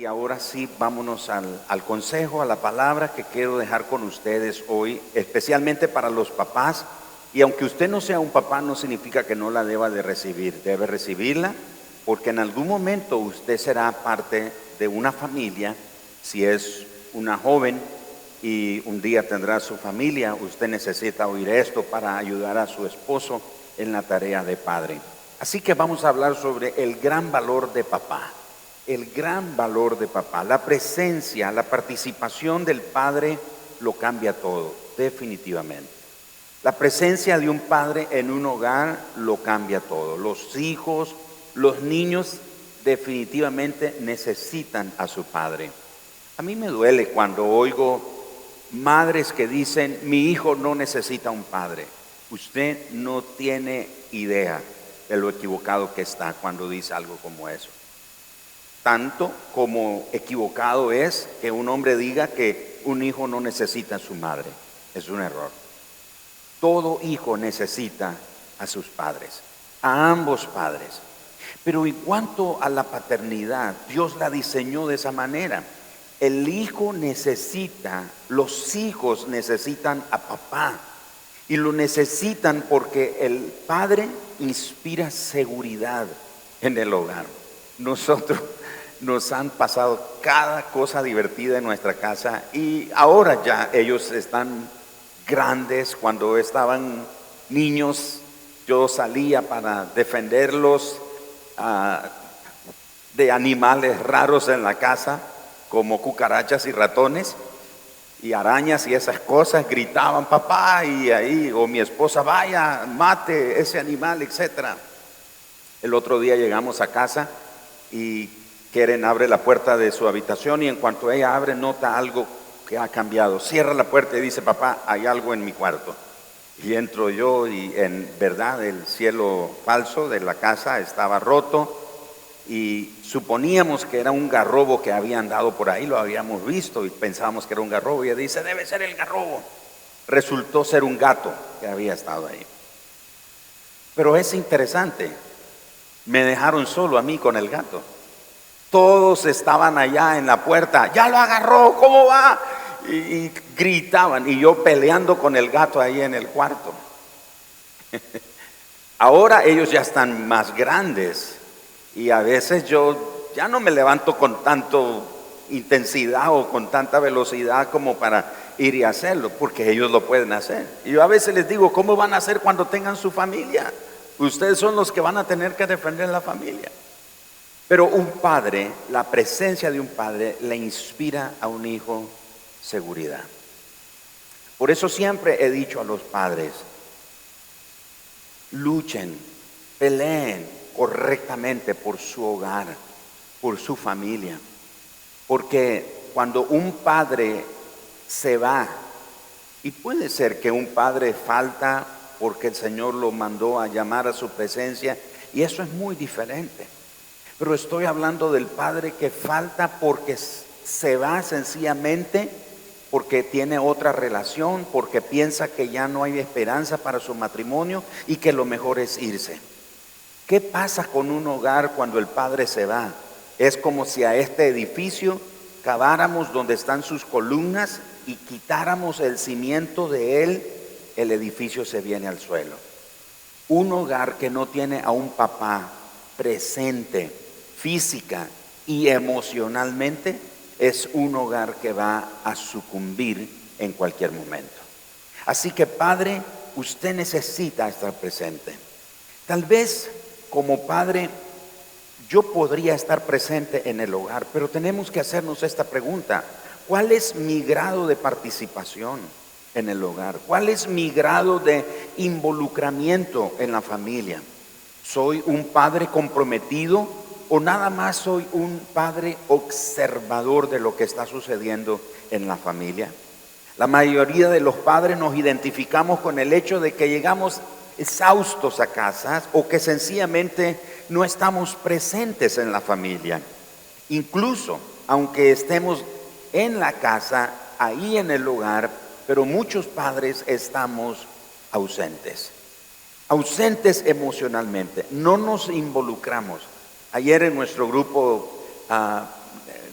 Y ahora sí, vámonos al, al, consejo, a la palabra que quiero dejar con ustedes hoy, especialmente para los papás. Y aunque usted no sea un papá, no significa que no la deba de recibir. Debe recibirla porque en algún momento usted será parte de una familia. Si es una joven y un día tendrá su familia, usted necesita oír esto para ayudar a su esposo en la tarea de padre. Así que vamos a hablar sobre el gran valor de papá el gran valor de papá. La presencia, la participación del padre lo cambia todo, definitivamente. La presencia de un padre en un hogar lo cambia todo. Los hijos, los niños definitivamente necesitan a su padre. A mí me duele cuando oigo madres que dicen, mi hijo no necesita un padre. Usted no tiene idea de lo equivocado que está cuando dice algo como eso. Tanto como equivocado es que un hombre diga que un hijo no necesita a su madre. Es un error. Todo hijo necesita a sus padres, a ambos padres. Pero en cuanto a la paternidad, Dios la diseñó de esa manera. El hijo necesita, los hijos necesitan a papá. Y lo necesitan porque el padre inspira seguridad en el hogar. Nosotros nos han pasado cada cosa divertida en nuestra casa y ahora ya ellos están grandes. Cuando estaban niños yo salía para defenderlos ah, de animales raros en la casa como cucarachas y ratones y arañas y esas cosas, gritaban papá y ahí, o mi esposa, vaya, mate ese animal, etc. El otro día llegamos a casa y Keren abre la puerta de su habitación y en cuanto ella abre nota algo que ha cambiado. Cierra la puerta y dice, papá, hay algo en mi cuarto. Y entro yo y en verdad el cielo falso de la casa estaba roto y suponíamos que era un garrobo que había andado por ahí, lo habíamos visto y pensábamos que era un garrobo. Y ella dice, debe ser el garrobo. Resultó ser un gato que había estado ahí. Pero es interesante, me dejaron solo a mí con el gato. Todos estaban allá en la puerta, ya lo agarró, ¿cómo va? Y, gritaban, y yo peleando con el gato ahí en el cuarto. Ahora ellos ya están más grandes y a veces yo ya no me levanto con tanto intensidad o con tanta velocidad como para ir y hacerlo, porque ellos lo pueden hacer. Y yo a veces les digo, ¿cómo van a hacer cuando tengan su familia? Ustedes son los que van a tener que defender la familia. Pero un padre, la presencia de un padre le inspira a un hijo seguridad. Por eso siempre he dicho a los padres, luchen, peleen correctamente por su hogar, por su familia. Porque cuando un padre se va, y puede ser que un padre falta porque el Señor lo mandó a llamar a su presencia, y eso es muy diferente. Pero estoy hablando del padre que falta porque se va sencillamente porque tiene otra relación, porque piensa que ya no hay esperanza para su matrimonio y que lo mejor es irse. ¿Qué pasa con un hogar cuando el padre se va? Es como si a este edificio caváramos donde están sus columnas y quitáramos el cimiento de él, el edificio se viene al suelo. Un hogar que no tiene a un papá presente, física y emocionalmente, es un hogar que va a sucumbir en cualquier momento. Así que Padre, usted necesita estar presente. Tal vez como Padre yo podría estar presente en el hogar, pero tenemos que hacernos esta pregunta. ¿Cuál es mi grado de participación en el hogar? ¿Cuál es mi grado de involucramiento en la familia? ¿Soy un padre comprometido o nada más soy un padre observador de lo que está sucediendo en la familia? La mayoría de los padres nos identificamos con el hecho de que llegamos exhaustos a casa o que sencillamente no estamos presentes en la familia. Incluso, aunque estemos en la casa, ahí en el lugar, pero muchos padres estamos ausentes. Ausentes emocionalmente, no nos involucramos. Ayer en nuestro grupo ah,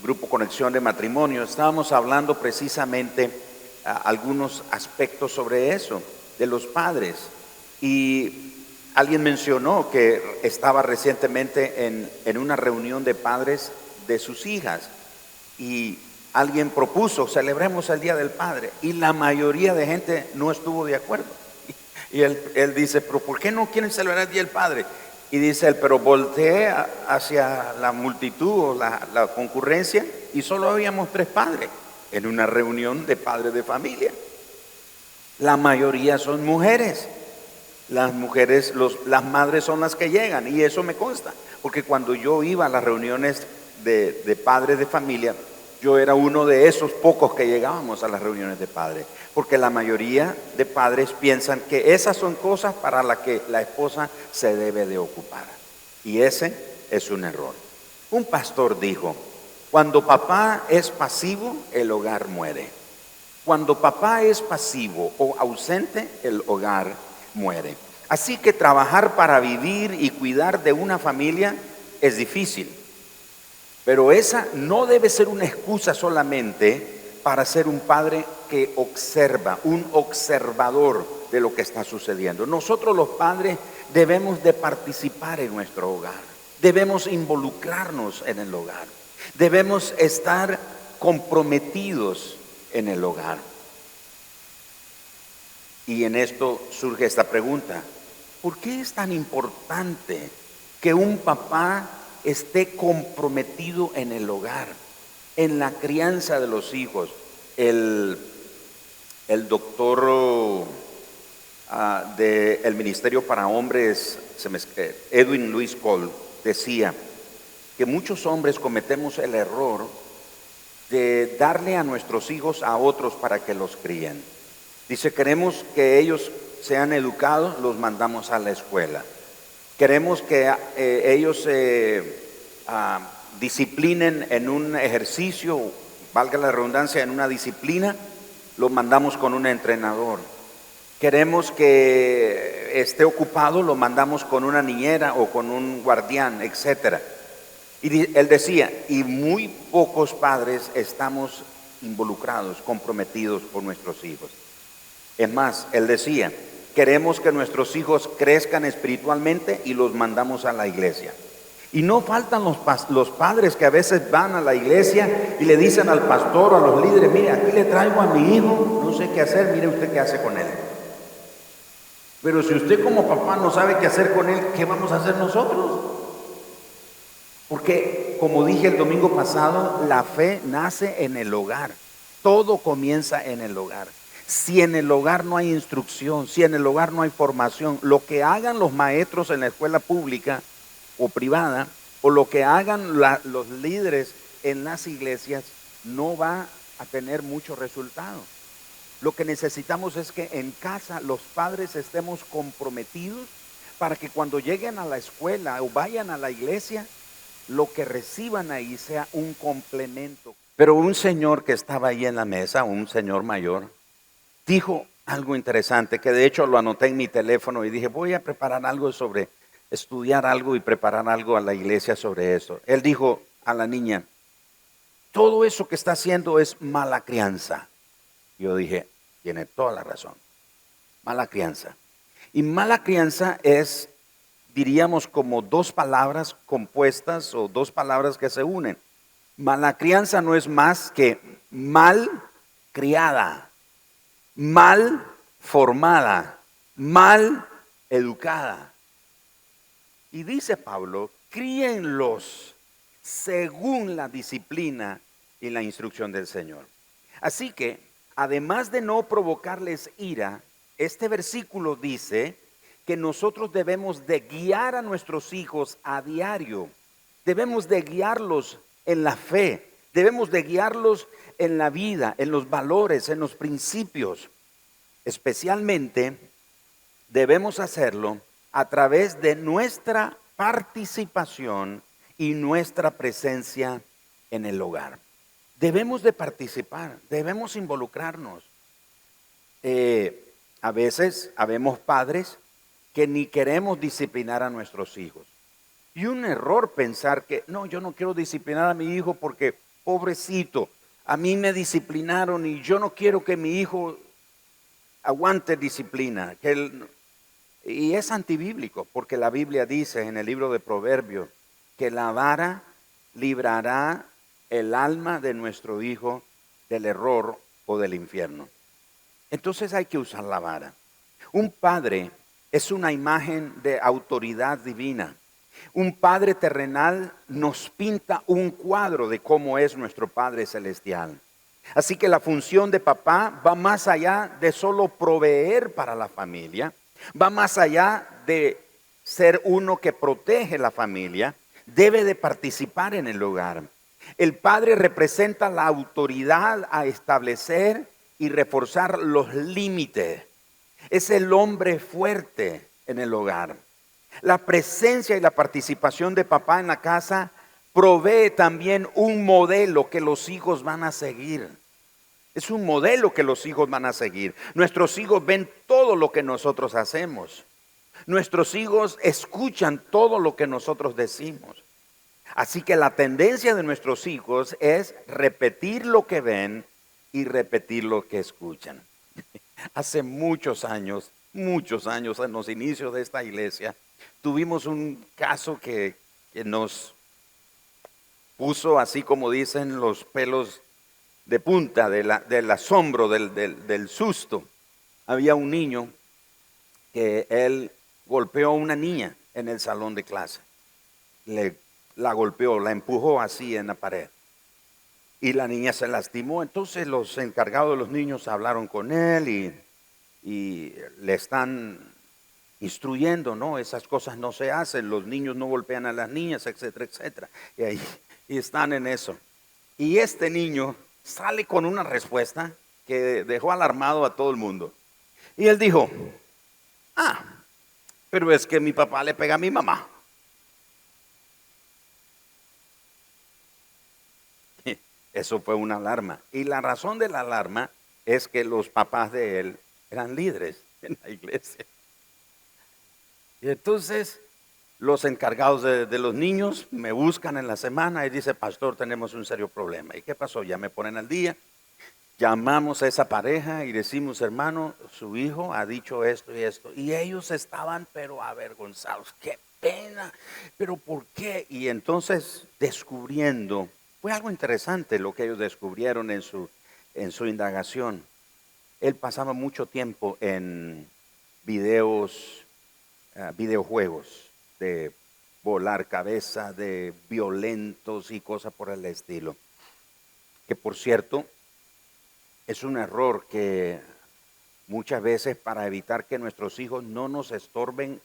Grupo Conexión de Matrimonio, estábamos hablando precisamente algunos aspectos sobre eso, de los padres. Y alguien mencionó que estaba recientemente en, en una reunión de padres de sus hijas y alguien propuso, celebremos el Día del Padre, y la mayoría de gente no estuvo de acuerdo. Y él, él dice, pero ¿por qué no quieren celebrar el Día del Padre? Y dice él, pero volteé hacia la multitud o la, concurrencia y solo habíamos tres padres en una reunión de padres de familia. La mayoría son mujeres. Las mujeres, las madres son las que llegan y eso me consta, porque cuando yo iba a las reuniones de padres de familia, yo era uno de esos pocos que llegábamos a las reuniones de padres, porque la mayoría de padres piensan que esas son cosas para las que la esposa se debe de ocupar. Y ese es un error. Un pastor dijo, cuando papá es pasivo, el hogar muere. Cuando papá es pasivo o ausente, el hogar muere. Así que trabajar para vivir y cuidar de una familia es difícil. Pero esa no debe ser una excusa solamente para ser un padre que observa, un observador de lo que está sucediendo. Nosotros los padres debemos de participar en nuestro hogar, debemos involucrarnos en el hogar. Debemos estar comprometidos en el hogar. Y en esto surge esta pregunta. ¿Por qué es tan importante que un papá esté comprometido en el hogar, en la crianza de los hijos? El, el doctor ah, del Ministerio para Hombres, Edwin Luis Cole, decía, que muchos hombres cometemos el error de darle a nuestros hijos a otros para que los críen. Dice, queremos que ellos sean educados, los mandamos a la escuela. Queremos que eh, ellos se ah, disciplinen en un ejercicio, valga la redundancia, en una disciplina, los mandamos con un entrenador. Queremos que esté ocupado, lo mandamos con una niñera o con un guardián, etcétera. Y él decía, y muy pocos padres estamos involucrados, comprometidos por nuestros hijos. Es más, él decía, queremos que nuestros hijos crezcan espiritualmente y los mandamos a la iglesia. Y no faltan los, los, padres que a veces van a la iglesia y le dicen al pastor o a los líderes, mire, aquí le traigo a mi hijo, no sé qué hacer, mire usted qué hace con él. Pero si usted como papá no sabe qué hacer con él, ¿qué vamos a hacer nosotros? Porque, como dije el domingo pasado, la fe nace en el hogar. Todo comienza en el hogar. Si en el hogar no hay instrucción, si en el hogar no hay formación, lo que hagan los maestros en la escuela pública o privada, o lo que hagan los líderes en las iglesias, no va a tener mucho resultado. Lo que necesitamos es que en casa los padres estemos comprometidos para que cuando lleguen a la escuela o vayan a la iglesia, lo que reciban ahí sea un complemento. Pero un señor que estaba ahí en la mesa, un señor mayor, dijo algo interesante, que de hecho lo anoté en mi teléfono y dije, voy a preparar algo sobre, estudiar algo y preparar algo a la iglesia sobre eso. Él dijo a la niña, todo eso que está haciendo es mala crianza. Yo dije, tiene toda la razón, mala crianza. Y mala crianza es diríamos como dos palabras compuestas o dos palabras que se unen. Mala crianza no es más que mal criada, mal formada, mal educada. Y dice Pablo, críenlos según la disciplina y la instrucción del Señor. Así que, además de no provocarles ira, este versículo dice, que nosotros debemos de guiar a nuestros hijos a diario. Debemos de guiarlos en la fe, debemos de guiarlos en la vida, en los valores, en los principios. Especialmente debemos hacerlo a través de nuestra participación y nuestra presencia en el hogar. Debemos de participar, debemos involucrarnos. Eh, a veces habemos padres que ni queremos disciplinar a nuestros hijos. Y un error pensar que, no, yo no quiero disciplinar a mi hijo porque pobrecito, a mí me disciplinaron y yo no quiero que mi hijo aguante disciplina. Que y es antibíblico, porque la Biblia dice en el libro de Proverbios que la vara librará el alma de nuestro hijo del error o del infierno. Entonces hay que usar la vara. Un padre es una imagen de autoridad divina. Un Padre terrenal nos pinta un cuadro de cómo es nuestro Padre celestial. Así que la función de papá va más allá de solo proveer para la familia, va más allá de ser uno que protege la familia, debe de participar en el hogar. El padre representa la autoridad a establecer y reforzar los límites. Es el hombre fuerte en el hogar. La presencia y la participación de papá en la casa provee también un modelo que los hijos van a seguir. Es un modelo que los hijos van a seguir. Nuestros hijos ven todo lo que nosotros hacemos. Nuestros hijos escuchan todo lo que nosotros decimos. Así que la tendencia de nuestros hijos es repetir lo que ven y repetir lo que escuchan. Hace muchos años, muchos años en los inicios de esta iglesia, tuvimos un caso que, nos puso, así como dicen, los pelos de punta del asombro, del, susto. Había un niño que él golpeó a una niña en el salón de clase. Le, la golpeó, la empujó así en la pared. Y la niña se lastimó. Entonces los encargados de los niños hablaron con él y, y le están instruyendo, no, esas cosas no se hacen, los niños no golpean a las niñas, etcétera, etcétera. Y ahí y están en eso. Y este niño sale con una respuesta que dejó alarmado a todo el mundo. Y él dijo, ah, pero es que mi papá le pega a mi mamá. Eso fue una alarma. Y la razón de la alarma es que los papás de él eran líderes en la iglesia. Y entonces los encargados de, los niños me buscan en la semana y dice, pastor, tenemos un serio problema. ¿Y qué pasó? Ya me ponen al día. Llamamos a esa pareja y decimos, hermano, su hijo ha dicho esto y esto. Y ellos estaban pero avergonzados. Qué pena. Pero ¿por qué? Y entonces descubriendo, fue algo interesante lo que ellos descubrieron en su, en su indagación. Él pasaba mucho tiempo en videos eh, videojuegos de volar cabeza, de violentos y cosas por el estilo. Que por cierto, es un error que muchas veces para evitar que nuestros hijos no nos estorben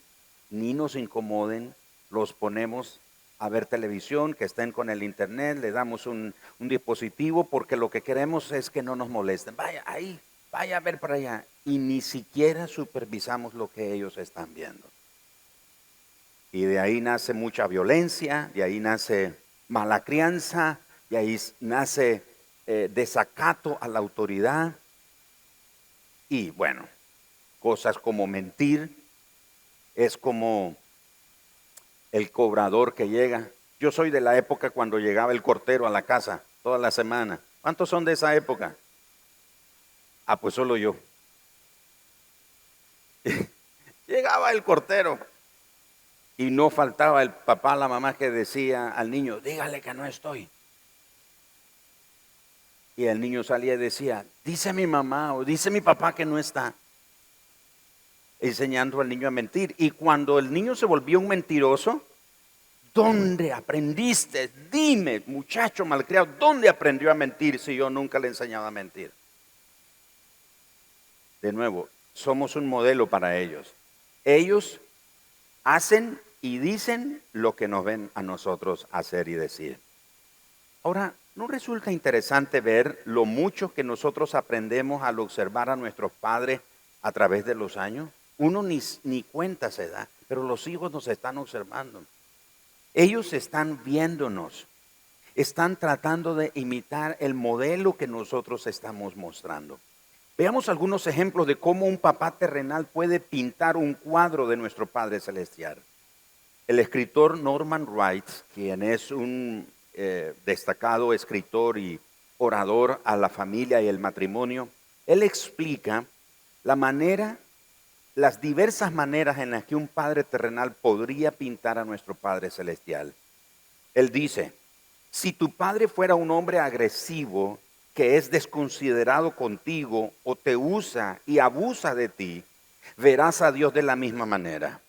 ni nos incomoden, los ponemos a ver televisión, que estén con el internet, le damos un, un dispositivo porque lo que queremos es que no nos molesten. Vaya ahí, vaya a ver para allá. Y ni siquiera supervisamos lo que ellos están viendo. Y de ahí nace mucha violencia, de ahí nace mala crianza, de ahí nace eh, desacato a la autoridad. Y bueno, cosas como mentir, es como el cobrador que llega. Yo soy de la época cuando llegaba el cortero a la casa toda la semana. ¿Cuántos son de esa época? Ah, pues solo yo. Llegaba el cortero y no faltaba el papá, la mamá que decía al niño, dígale que no estoy. Y el niño salía y decía, dice mi mamá o dice mi papá que no está. Enseñando al niño a mentir. Y cuando el niño se volvió un mentiroso, ¿dónde aprendiste? Dime, muchacho malcriado, ¿dónde aprendió a mentir si yo nunca le enseñaba a mentir? De nuevo, somos un modelo para ellos. Ellos hacen y dicen lo que nos ven a nosotros hacer y decir. Ahora, ¿no resulta interesante ver lo mucho que nosotros aprendemos al observar a nuestros padres a través de los años? Uno ni, ni cuenta se da, pero los hijos nos están observando. Ellos están viéndonos, están tratando de imitar el modelo que nosotros estamos mostrando. Veamos algunos ejemplos de cómo un papá terrenal puede pintar un cuadro de nuestro Padre Celestial. El escritor Norman Wright, quien es un eh, destacado escritor y orador a la familia y el matrimonio, él explica la manera, las diversas maneras en las que un padre terrenal podría pintar a nuestro Padre Celestial. Él dice, si tu padre fuera un hombre agresivo que es desconsiderado contigo o te usa y abusa de ti, verás a Dios de la misma manera.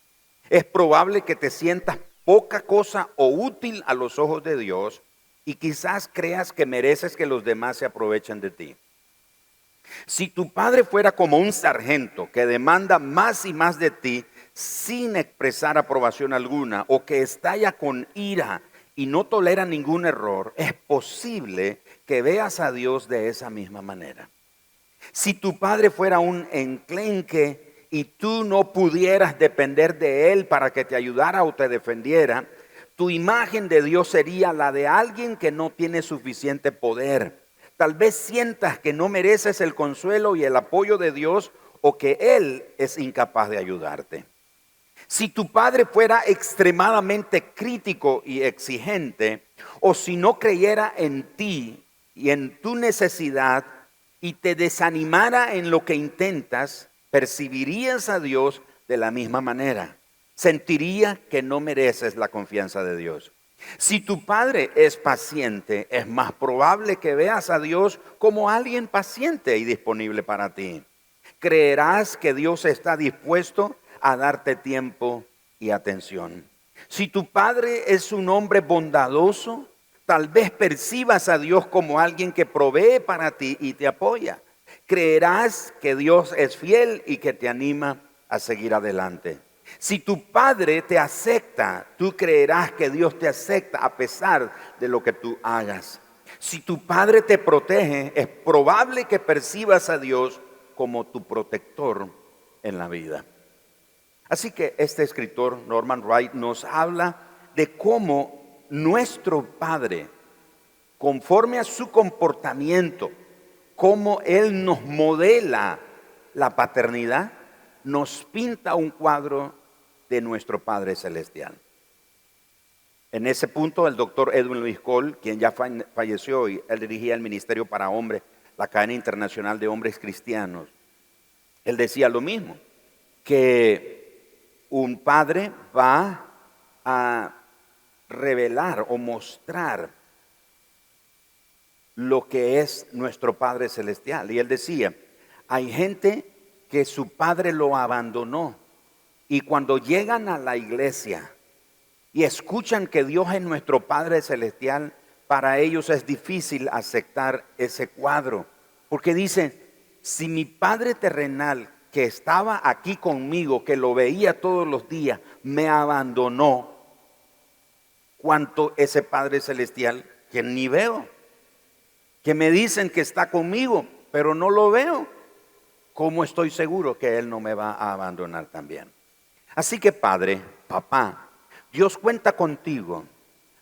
Es probable que te sientas poca cosa o útil a los ojos de Dios y quizás creas que mereces que los demás se aprovechen de ti. Si tu padre fuera como un sargento que demanda más y más de ti sin expresar aprobación alguna o que estalla con ira y no tolera ningún error, es posible que veas a Dios de esa misma manera. Si tu padre fuera un enclenque y tú no pudieras depender de él para que te ayudara o te defendiera, tu imagen de Dios sería la de alguien que no tiene suficiente poder. Tal vez sientas que no mereces el consuelo y el apoyo de Dios o que Él es incapaz de ayudarte. Si tu padre fuera extremadamente crítico y exigente, o si no creyera en ti y en tu necesidad y te desanimara en lo que intentas, percibirías a Dios de la misma manera. Sentiría que no mereces la confianza de Dios. Si tu padre es paciente, es más probable que veas a Dios como alguien paciente y disponible para ti. Creerás que Dios está dispuesto a darte tiempo y atención. Si tu padre es un hombre bondadoso, tal vez percibas a Dios como alguien que provee para ti y te apoya. Creerás que Dios es fiel y que te anima a seguir adelante. Si tu padre te acepta, tú creerás que Dios te acepta a pesar de lo que tú hagas. Si tu padre te protege, es probable que percibas a Dios como tu protector en la vida. Así que este escritor, Norman Wright, nos habla de cómo nuestro Padre, conforme a su comportamiento, cómo Él nos modela la paternidad, nos pinta un cuadro de nuestro Padre Celestial. En ese punto, el doctor Edwin Luis Cole, quien ya falleció y él dirigía el Ministerio para Hombres, la cadena internacional de hombres cristianos, él decía lo mismo, que un padre va a revelar o mostrar lo que es nuestro Padre Celestial. Y él decía, hay gente que su padre lo abandonó y cuando llegan a la iglesia y escuchan que Dios es nuestro Padre Celestial, para ellos es difícil aceptar ese cuadro. Porque dicen, si mi Padre terrenal que estaba aquí conmigo, que lo veía todos los días, me abandonó, cuanto ese Padre Celestial que ni veo, que me dicen que está conmigo, pero no lo veo, ¿cómo estoy seguro que Él no me va a abandonar también? Así que Padre, papá, Dios cuenta contigo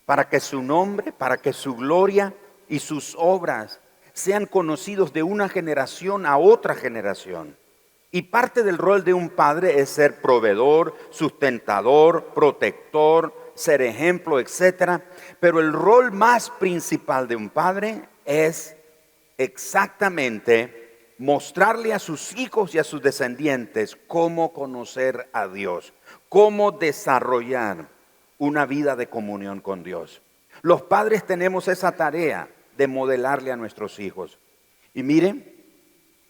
para que su nombre, para que su gloria y sus obras sean conocidos de una generación a otra generación. Y parte del rol de un padre es ser proveedor, sustentador, protector, ser ejemplo, etc. Pero el rol más principal de un padre es exactamente mostrarle a sus hijos y a sus descendientes cómo conocer a Dios, cómo desarrollar una vida de comunión con Dios. Los padres tenemos esa tarea de modelarle a nuestros hijos. Y miren,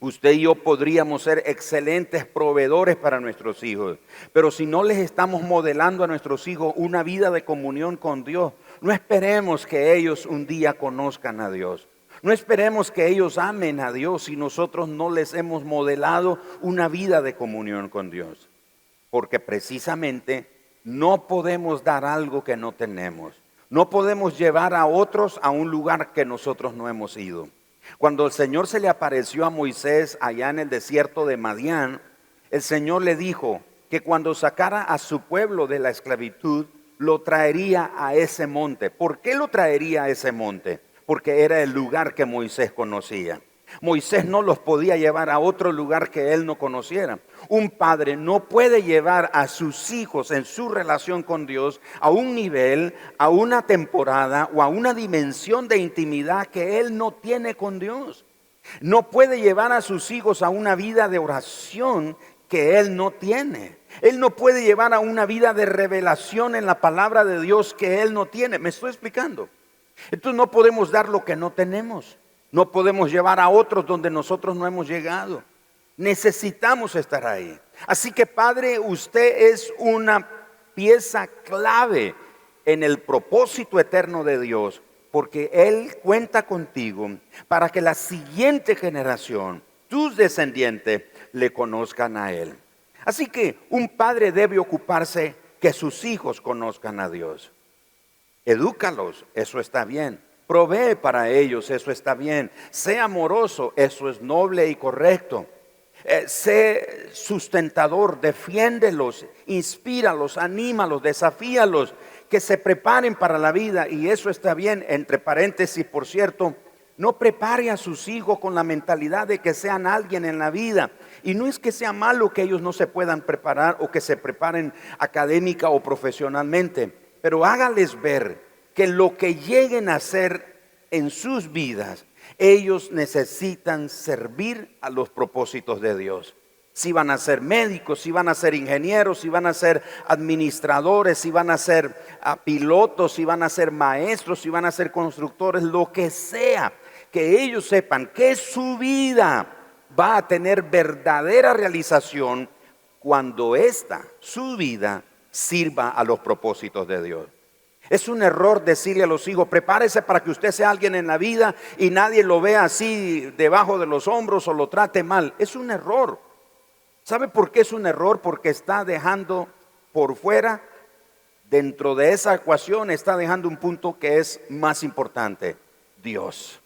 Usted y yo podríamos ser excelentes proveedores para nuestros hijos, pero si no les estamos modelando a nuestros hijos una vida de comunión con Dios, no esperemos que ellos un día conozcan a Dios. No esperemos que ellos amen a Dios si nosotros no les hemos modelado una vida de comunión con Dios. Porque precisamente no podemos dar algo que no tenemos. No podemos llevar a otros a un lugar que nosotros no hemos ido. Cuando el Señor se le apareció a Moisés allá en el desierto de Madián, el Señor le dijo que cuando sacara a su pueblo de la esclavitud, lo traería a ese monte. ¿Por qué lo traería a ese monte? Porque era el lugar que Moisés conocía. Moisés no los podía llevar a otro lugar que él no conociera. Un padre no puede llevar a sus hijos en su relación con Dios a un nivel, a una temporada o a una dimensión de intimidad que él no tiene con Dios. No puede llevar a sus hijos a una vida de oración que él no tiene. Él no puede llevar a una vida de revelación en la palabra de Dios que él no tiene. ¿Me estoy explicando? Entonces no podemos dar lo que no tenemos. No podemos llevar a otros donde nosotros no hemos llegado. Necesitamos estar ahí. Así que Padre, usted es una pieza clave en el propósito eterno de Dios, porque Él cuenta contigo para que la siguiente generación, tus descendientes, le conozcan a Él. Así que un padre debe ocuparse que sus hijos conozcan a Dios. Edúcalos, eso está bien. Provee para ellos, eso está bien. Sé amoroso, eso es noble y correcto. Eh, sé sustentador, defiéndelos, inspíralos, anímalos, desafíalos, que se preparen para la vida y eso está bien. Entre paréntesis, por cierto, no prepare a sus hijos con la mentalidad de que sean alguien en la vida. Y no es que sea malo que ellos no se puedan preparar o que se preparen académica o profesionalmente pero hágales ver que lo que lleguen a hacer en sus vidas, ellos necesitan servir a los propósitos de Dios. Si van a ser médicos, si van a ser ingenieros, si van a ser administradores, si van a ser ah, pilotos, si van a ser maestros, si van a ser constructores, lo que sea, que ellos sepan que su vida va a tener verdadera realización cuando esta, su vida, sirva a los propósitos de Dios. Es un error decirle a los hijos, prepárese para que usted sea alguien en la vida y nadie lo vea así debajo de los hombros o lo trate mal. Es un error. ¿Sabe por qué es un error? Porque está dejando por fuera, dentro de esa ecuación, está dejando un punto que es más importante, Dios.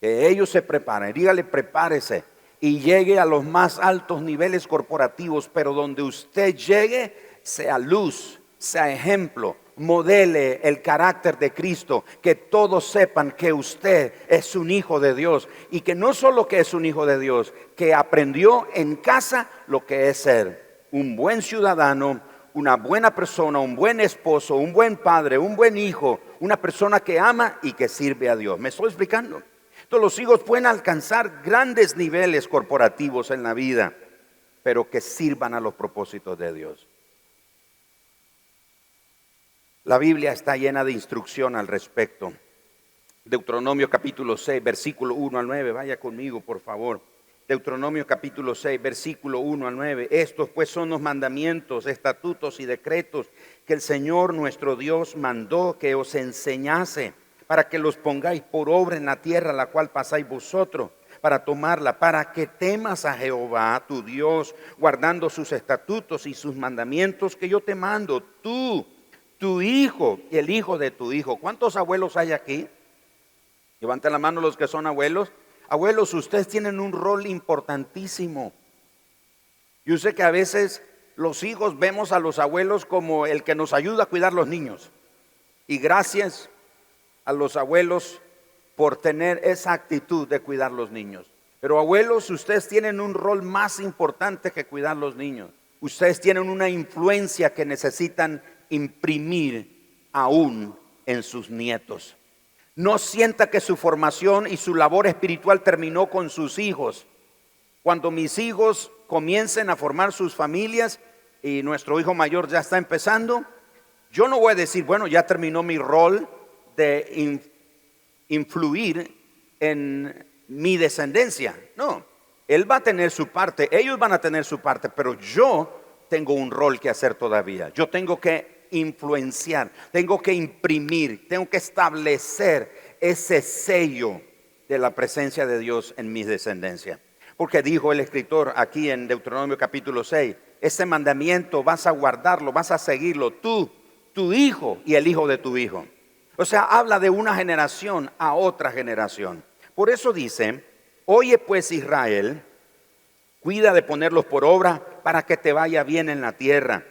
Que ellos se preparen, dígale, prepárese y llegue a los más altos niveles corporativos, pero donde usted llegue, sea luz, sea ejemplo, modele el carácter de Cristo, que todos sepan que usted es un hijo de Dios y que no solo que es un hijo de Dios, que aprendió en casa lo que es ser un buen ciudadano, una buena persona, un buen esposo, un buen padre, un buen hijo, una persona que ama y que sirve a Dios. ¿Me estoy explicando? Todos los hijos pueden alcanzar grandes niveles corporativos en la vida, pero que sirvan a los propósitos de Dios. La Biblia está llena de instrucción al respecto. Deuteronomio capítulo 6, versículo 1 al 9. Vaya conmigo, por favor. Deuteronomio capítulo 6, versículo 1 al 9. Estos pues son los mandamientos, estatutos y decretos que el Señor nuestro Dios mandó que os enseñase para que los pongáis por obra en la tierra la cual pasáis vosotros para tomarla, para que temas a Jehová tu Dios, guardando sus estatutos y sus mandamientos que yo te mando, tú tu hijo y el hijo de tu hijo. ¿Cuántos abuelos hay aquí? Levanten la mano los que son abuelos. Abuelos, ustedes tienen un rol importantísimo. Yo sé que a veces los hijos vemos a los abuelos como el que nos ayuda a cuidar los niños. Y gracias a los abuelos por tener esa actitud de cuidar los niños. Pero abuelos, ustedes tienen un rol más importante que cuidar los niños. Ustedes tienen una influencia que necesitan imprimir aún en sus nietos. No sienta que su formación y su labor espiritual terminó con sus hijos. Cuando mis hijos comiencen a formar sus familias y nuestro hijo mayor ya está empezando, yo no voy a decir, bueno, ya terminó mi rol de influir en mi descendencia. No, él va a tener su parte, ellos van a tener su parte, pero yo tengo un rol que hacer todavía. Yo tengo que influenciar, tengo que imprimir, tengo que establecer ese sello de la presencia de Dios en mi descendencia. Porque dijo el escritor aquí en Deuteronomio capítulo 6, ese mandamiento vas a guardarlo, vas a seguirlo tú, tu hijo y el hijo de tu hijo. O sea, habla de una generación a otra generación. Por eso dice, oye pues Israel, cuida de ponerlos por obra para que te vaya bien en la tierra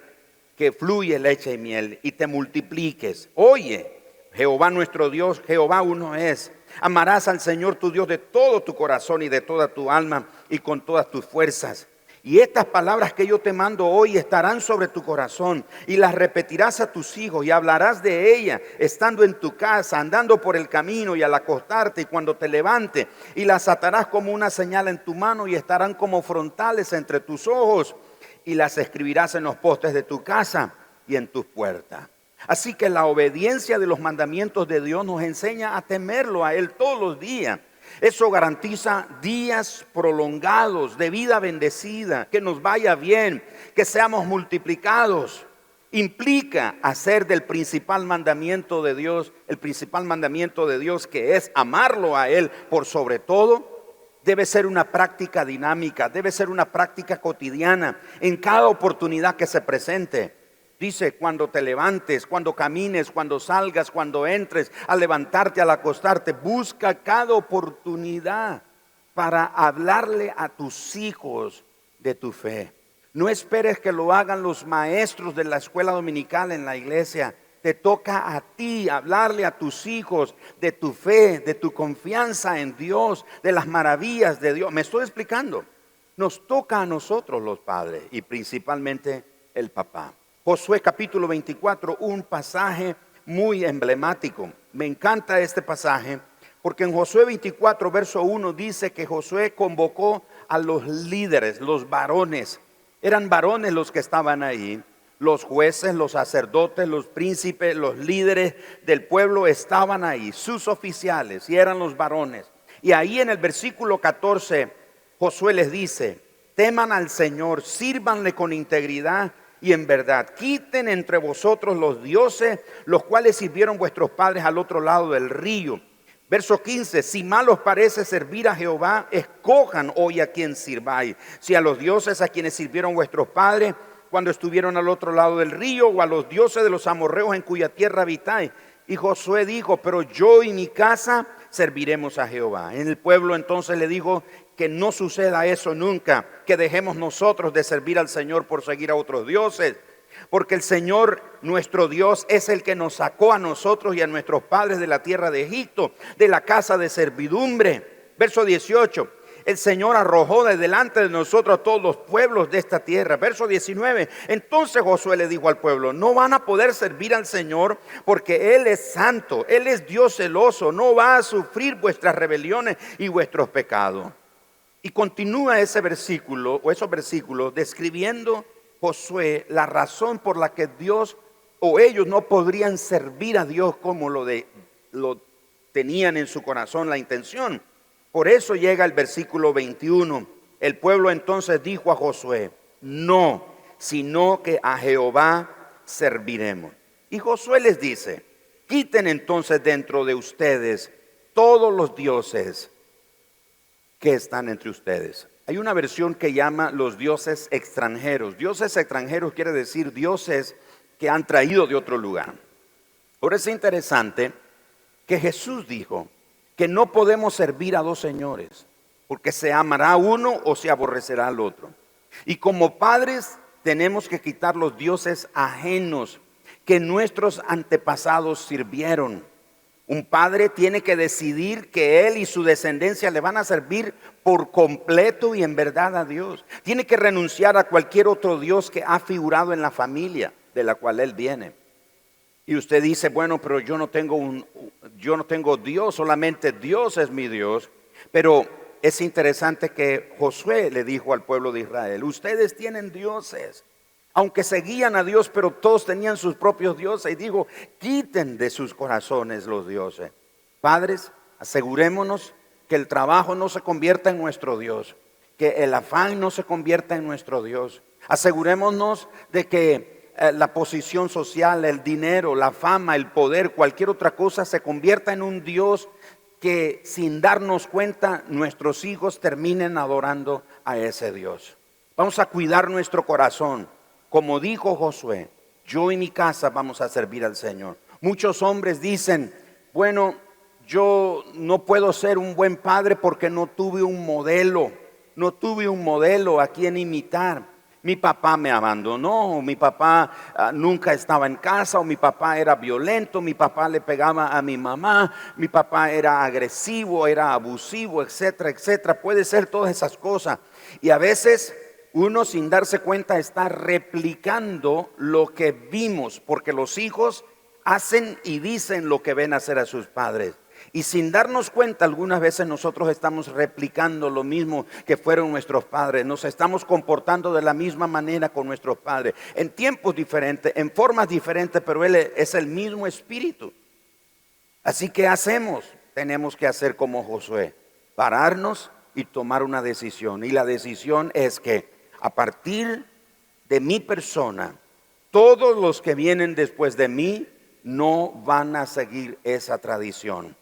que fluye leche y miel y te multipliques. Oye, Jehová nuestro Dios, Jehová uno es. Amarás al Señor tu Dios de todo tu corazón y de toda tu alma y con todas tus fuerzas. Y estas palabras que yo te mando hoy estarán sobre tu corazón y las repetirás a tus hijos y hablarás de ella estando en tu casa, andando por el camino y al acostarte y cuando te levante y las atarás como una señal en tu mano y estarán como frontales entre tus ojos y las escribirás en los postes de tu casa y en tus puertas. Así que la obediencia de los mandamientos de Dios nos enseña a temerlo a Él todos los días eso garantiza días prolongados de vida bendecida, que nos vaya bien, que seamos multiplicados. Implica hacer del principal mandamiento de Dios, el principal mandamiento de Dios que es amarlo a Él por sobre todo, debe ser una práctica dinámica, debe ser una práctica cotidiana en cada oportunidad que se presente. Dice, cuando te levantes, cuando camines, cuando salgas, cuando entres, al levantarte, al acostarte, busca cada oportunidad para hablarle a tus hijos de tu fe. No esperes que lo hagan los maestros de la escuela dominical en la iglesia. Te toca a ti hablarle a tus hijos de tu fe, de tu confianza en Dios, de las maravillas de Dios. Me estoy explicando. Nos toca a nosotros los padres y principalmente el papá. Josué capítulo 24, un pasaje muy emblemático. Me encanta este pasaje porque en Josué 24, verso 1 dice que Josué convocó a los líderes, los varones. Eran varones los que estaban ahí. Los jueces, los sacerdotes, los príncipes, los líderes del pueblo estaban ahí, sus oficiales, y eran los varones. Y ahí en el versículo 14, Josué les dice, teman al Señor, sírvanle con integridad y en verdad. Quiten entre vosotros los dioses, los cuales sirvieron vuestros padres al otro lado del río. Verso 15, si mal os parece servir a Jehová, escojan hoy a quien sirváis. Si a los dioses a quienes sirvieron vuestros padres cuando estuvieron al otro lado del río, o a los dioses de los amorreos en cuya tierra habitáis. Y Josué dijo, pero yo y mi casa serviremos a Jehová. En el pueblo entonces le dijo, que no suceda eso nunca, que dejemos nosotros de servir al Señor por seguir a otros dioses, porque el Señor nuestro Dios es el que nos sacó a nosotros y a nuestros padres de la tierra de Egipto, de la casa de servidumbre. Verso 18. El Señor arrojó de delante de nosotros a todos los pueblos de esta tierra. Verso 19. Entonces Josué le dijo al pueblo, no van a poder servir al Señor porque Él es santo, Él es Dios celoso, no va a sufrir vuestras rebeliones y vuestros pecados. Y continúa ese versículo o esos versículos describiendo Josué la razón por la que Dios o ellos no podrían servir a Dios como lo, lo tenían en su corazón la intención. Por eso llega el versículo 21. El pueblo entonces dijo a Josué, no, sino que a Jehová serviremos. Y Josué les dice, quiten entonces dentro de ustedes todos los dioses que están entre ustedes. Hay una versión que llama los dioses extranjeros. Dioses extranjeros quiere decir dioses que han traído de otro lugar. Ahora es interesante que Jesús dijo que no podemos servir a dos señores, porque se amará uno o se aborrecerá al otro. Y como padres tenemos que quitar los dioses ajenos que nuestros antepasados sirvieron. Un padre tiene que decidir que él y su descendencia le van a servir por completo y en verdad a Dios. Tiene que renunciar a cualquier otro Dios que ha figurado en la familia de la cual él viene. Y usted dice, bueno, pero yo no tengo un yo no tengo Dios, solamente Dios es mi Dios. Pero es interesante que Josué le dijo al pueblo de Israel, ustedes tienen dioses aunque seguían a Dios, pero todos tenían sus propios dioses. Y digo, quiten de sus corazones los dioses. Padres, asegurémonos que el trabajo no se convierta en nuestro Dios, que el afán no se convierta en nuestro Dios. Asegurémonos de que eh, la posición social, el dinero, la fama, el poder, cualquier otra cosa se convierta en un Dios que sin darnos cuenta nuestros hijos terminen adorando a ese Dios. Vamos a cuidar nuestro corazón como dijo Josué, yo y mi casa vamos a servir al Señor. Muchos hombres dicen, bueno, yo no puedo ser un buen padre porque no tuve un modelo, no tuve un modelo a quien imitar. Mi papá me abandonó, mi papá ah, nunca estaba en casa, o mi papá era violento, mi papá le pegaba a mi mamá, mi papá era agresivo, era abusivo, etcétera, etcétera. Puede ser todas esas cosas. Y a veces uno sin darse cuenta está replicando lo que vimos, porque los hijos hacen y dicen lo que ven hacer a sus padres. Y sin darnos cuenta, algunas veces nosotros estamos replicando lo mismo que fueron nuestros padres. Nos estamos comportando de la misma manera con nuestros padres. En tiempos diferentes, en formas diferentes, pero Él es el mismo espíritu. Así que hacemos, tenemos que hacer como Josué, pararnos y tomar una decisión. Y la decisión es que a partir de mi persona, todos los que vienen después de mí no van a seguir esa tradición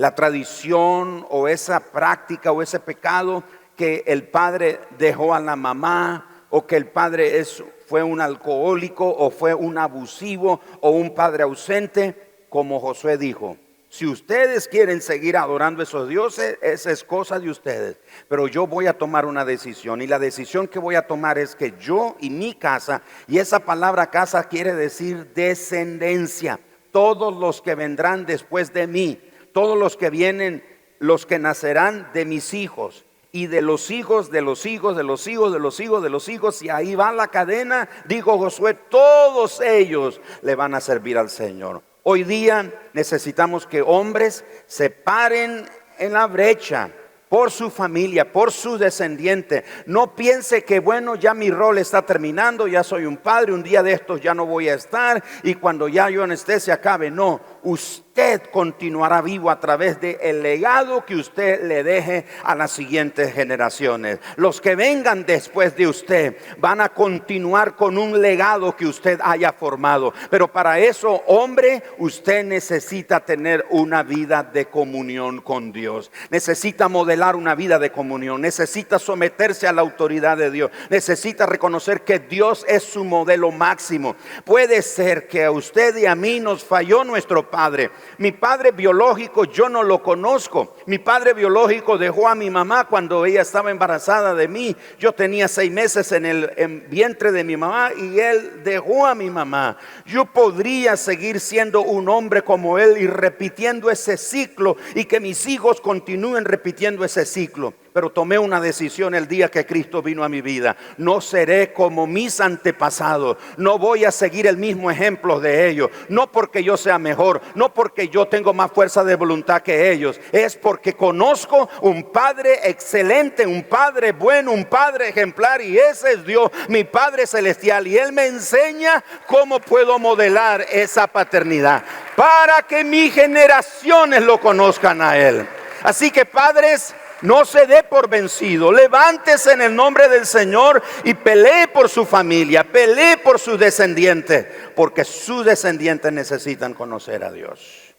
la tradición o esa práctica o ese pecado que el padre dejó a la mamá o que el padre es, fue un alcohólico o fue un abusivo o un padre ausente, como Josué dijo. Si ustedes quieren seguir adorando a esos dioses, esa es cosa de ustedes. Pero yo voy a tomar una decisión. Y la decisión que voy a tomar es que yo y mi casa, y esa palabra casa quiere decir descendencia, todos los que vendrán después de mí, todos los que vienen, los que nacerán de mis hijos y de los hijos, de los hijos, de los hijos, de los hijos, de los hijos, y ahí va la cadena, dijo Josué, todos ellos le van a servir al Señor. Hoy día necesitamos que hombres se paren en la brecha por su familia, por su descendiente. No piense que, bueno, ya mi rol está terminando, ya soy un padre, un día de estos ya no voy a estar y cuando ya yo en este se acabe. No, usted continuará vivo a través del el legado que usted le deje a las siguientes generaciones. Los que vengan después de usted van a continuar con un legado que usted haya formado. Pero para eso, hombre, usted necesita tener una vida de comunión con Dios. Necesita modelar una vida de comunión. Necesita someterse a la autoridad de Dios. Necesita reconocer que Dios es su modelo máximo. Puede ser que a usted y a mí nos falló nuestro Padre mi padre biológico yo no lo conozco. Mi padre biológico dejó a mi mamá cuando ella estaba embarazada de mí. Yo tenía seis meses en el vientre de mi mamá y él dejó a mi mamá. Yo podría seguir siendo un hombre como él y repitiendo ese ciclo y que mis hijos continúen repitiendo ese ciclo pero tomé una decisión el día que Cristo vino a mi vida. No seré como mis antepasados, no voy a seguir el mismo ejemplo de ellos, no porque yo sea mejor, no porque yo tengo más fuerza de voluntad que ellos, es porque conozco un Padre excelente, un Padre bueno, un Padre ejemplar y ese es Dios, mi Padre celestial y Él me enseña cómo puedo modelar esa paternidad para que mis generaciones lo conozcan a Él. Así que padres, no se dé por vencido. Levántese en el nombre del Señor y pelee por su familia, pelee por sus descendientes, porque sus descendientes necesitan conocer a Dios.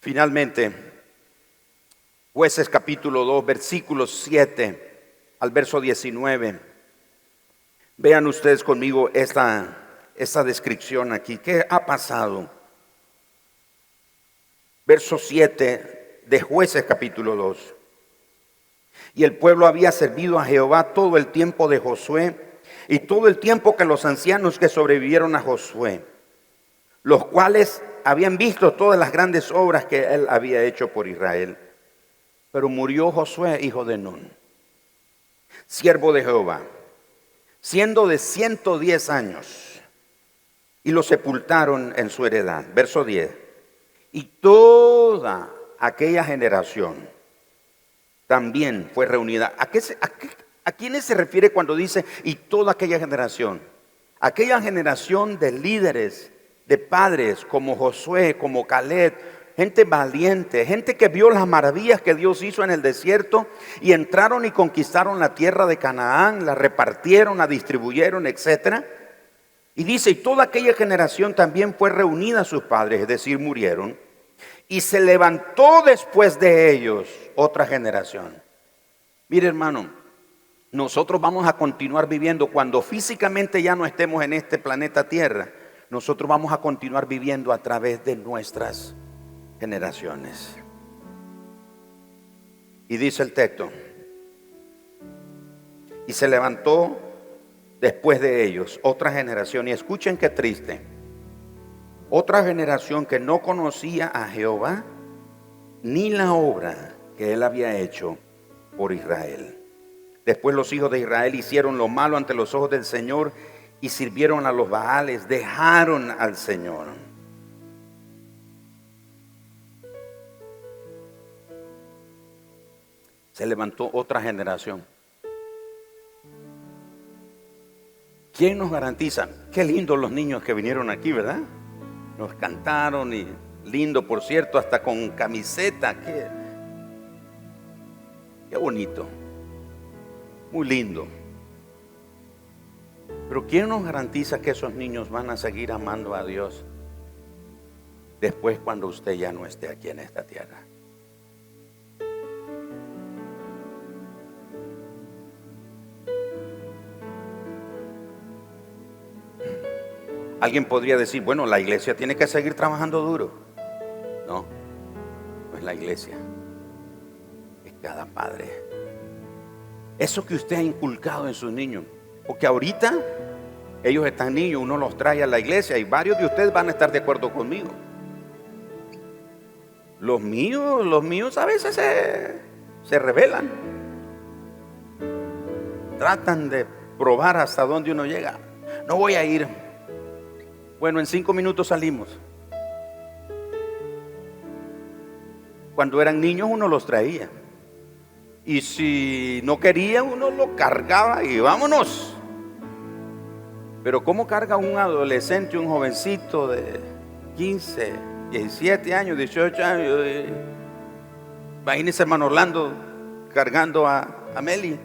Finalmente, jueces capítulo 2, versículos 7 al verso 19. Vean ustedes conmigo esta, esta descripción aquí. ¿Qué ha pasado? Verso 7 de jueces capítulo 2. Y el pueblo había servido a Jehová todo el tiempo de Josué y todo el tiempo que los ancianos que sobrevivieron a Josué, los cuales habían visto todas las grandes obras que él había hecho por Israel. Pero murió Josué, hijo de Nun, siervo de Jehová, siendo de 110 años, y lo sepultaron en su heredad. Verso 10. Y toda aquella generación también fue reunida. ¿A, a, quiénes se refiere cuando dice y toda aquella generación? Aquella generación de líderes, de padres como Josué, como Caleb, gente valiente, gente que vio las maravillas que Dios hizo en el desierto y entraron y conquistaron la tierra de Canaán, la repartieron, la distribuyeron, etc. Y dice, y toda aquella generación también fue reunida a sus padres, es decir, murieron y se levantó después de ellos otra generación. Mire hermano, nosotros vamos a continuar viviendo cuando físicamente ya no estemos en este planeta Tierra. Nosotros vamos a continuar viviendo a través de nuestras generaciones. Y dice el texto, y se levantó después de ellos, otra generación, y escuchen qué triste, otra generación que no conocía a Jehová ni la obra que él había hecho por Israel. Después los hijos de Israel hicieron lo malo ante los ojos del Señor y sirvieron a los Baales, dejaron al Señor. Se levantó otra generación. ¿Quién nos garantiza? Qué lindos los niños que vinieron aquí, ¿verdad? Nos cantaron y lindo, por cierto, hasta con camiseta. Qué, bonito muy lindo. Pero ¿quién nos garantiza que esos niños van a seguir amando a Dios después cuando usted ya no esté aquí en esta tierra? Alguien podría decir, bueno, la iglesia tiene que seguir trabajando duro. No, no es la iglesia, es cada padre eso que usted ha inculcado en sus niños. Porque ahorita ellos están niños, uno los trae a la iglesia y varios de ustedes van a estar de acuerdo conmigo. Los míos, los míos a veces se, se rebelan. Tratan de probar hasta dónde uno llega. No voy a ir. Bueno, en cinco minutos salimos. Cuando eran niños uno los traía. Y si no quería, uno lo cargaba y vámonos. Pero ¿cómo carga un adolescente, un jovencito de 15, 17 años, 18 años? Imagínese hermano Orlando cargando a, a Meli.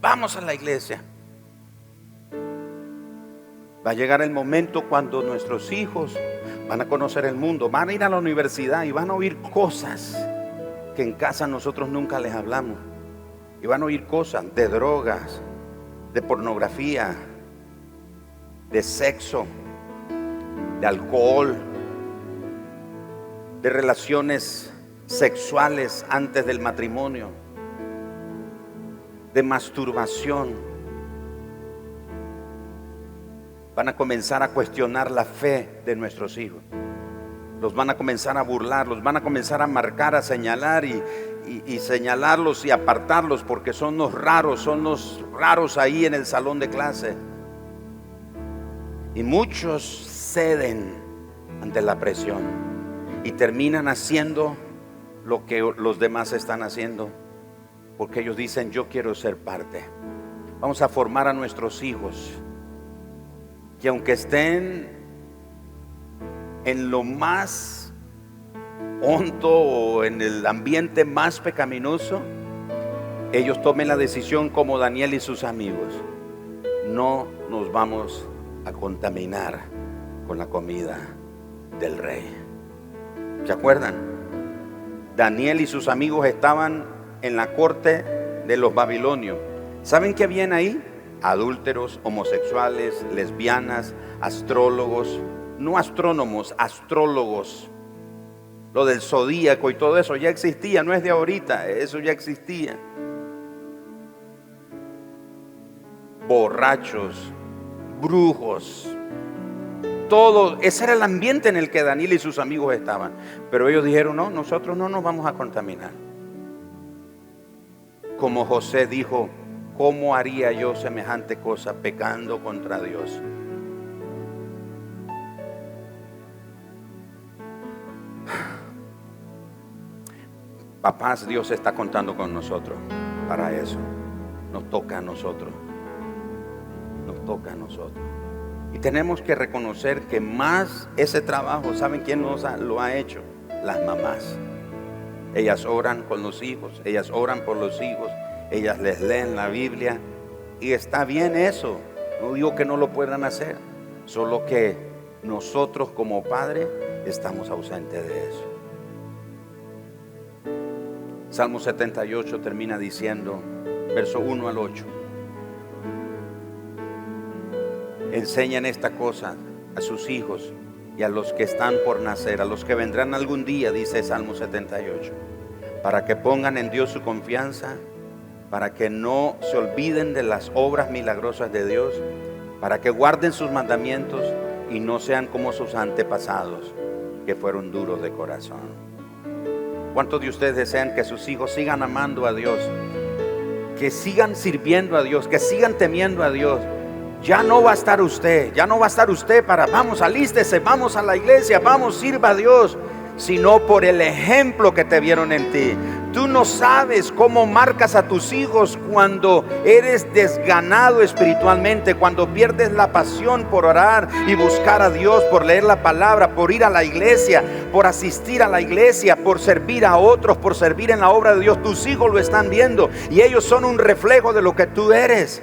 Vamos a la iglesia. Va a llegar el momento cuando nuestros hijos van a conocer el mundo, van a ir a la universidad y van a oír cosas que en casa nosotros nunca les hablamos. Y van a oír cosas de drogas, de pornografía, de sexo, de alcohol, de relaciones sexuales antes del matrimonio, de masturbación. Van a comenzar a cuestionar la fe de nuestros hijos los van a comenzar a burlar, los van a comenzar a marcar, a señalar y, señalarlos y apartarlos porque son los raros, son los raros ahí en el salón de clase. Y muchos ceden ante la presión y terminan haciendo lo que los demás están haciendo porque ellos dicen yo quiero ser parte. Vamos a formar a nuestros hijos que aunque estén en lo más hondo o en el ambiente más pecaminoso, ellos tomen la decisión como Daniel y sus amigos. No nos vamos a contaminar con la comida del rey. ¿Se acuerdan? Daniel y sus amigos estaban en la corte de los babilonios. ¿Saben qué habían ahí? Adúlteros, homosexuales, lesbianas, astrólogos, no astrónomos, astrólogos. Lo del zodíaco y todo eso ya existía, no es de ahorita, eso ya existía. Borrachos, brujos, todo, ese era el ambiente en el que Daniel y sus amigos estaban. Pero ellos dijeron, no, nosotros no nos vamos a contaminar. Como José dijo, ¿cómo haría yo semejante cosa pecando contra Dios? Papás, Dios está contando con nosotros para eso. Nos toca a nosotros. Nos toca a nosotros. Y tenemos que reconocer que más ese trabajo, ¿saben quién nos lo ha hecho? Las mamás. Ellas oran con los hijos, ellas oran por los hijos, ellas les leen la Biblia. Y está bien eso. No digo que no lo puedan hacer, solo que nosotros como padres estamos ausentes de eso. Salmo 78 termina diciendo, verso 1 al 8. Enseñan esta cosa a sus hijos y a los que están por nacer, a los que vendrán algún día, dice Salmo 78, para que pongan en Dios su confianza para que no se olviden de las obras milagrosas de Dios, para que guarden sus mandamientos y no sean como sus antepasados, que fueron duros de corazón. ¿Cuántos de ustedes desean que sus hijos sigan amando a Dios? Que sigan sirviendo a Dios, que sigan temiendo a Dios. Ya no va a estar usted, ya no va a estar usted para, vamos, alístese, vamos a la iglesia, vamos, sirva a Dios, sino por el ejemplo que te vieron en ti. Tú no sabes cómo marcas a tus hijos cuando eres desganado espiritualmente, cuando pierdes la pasión por orar y buscar a Dios, por leer la palabra, por ir a la iglesia, por asistir a la iglesia, por servir a otros, por servir en la obra de Dios. Tus hijos lo están viendo y ellos son un reflejo de lo que tú eres.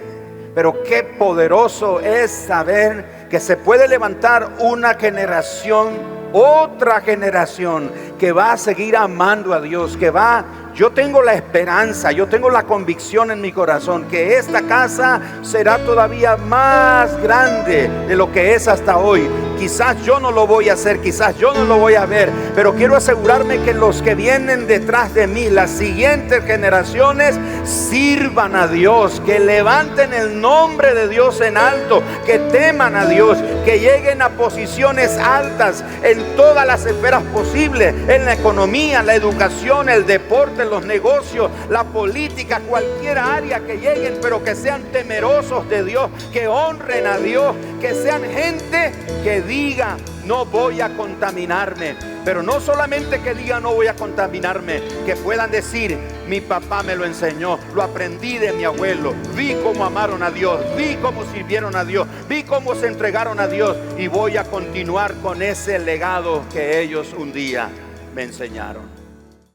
Pero qué poderoso es saber que se puede levantar una generación, otra generación que va a seguir amando a Dios, que va yo tengo la esperanza, yo tengo la convicción en mi corazón que esta casa será todavía más grande de lo que es hasta hoy. Quizás yo no lo voy a hacer, quizás yo no lo voy a ver, pero quiero asegurarme que los que vienen detrás de mí, las siguientes generaciones, sirvan a Dios, que levanten el nombre de Dios en alto, que teman a Dios, que lleguen a posiciones altas en todas las esferas posibles, en la economía, la educación, el deporte, los negocios, la política, cualquier área que lleguen, pero que sean temerosos de Dios, que honren a Dios, que sean gente que diga, no voy a contaminarme. Pero no solamente que diga no voy a contaminarme, que puedan decir, mi papá me lo enseñó, lo aprendí de mi abuelo, vi cómo amaron a Dios, vi cómo sirvieron a Dios, vi cómo se entregaron a Dios y voy a continuar con ese legado que ellos un día me enseñaron.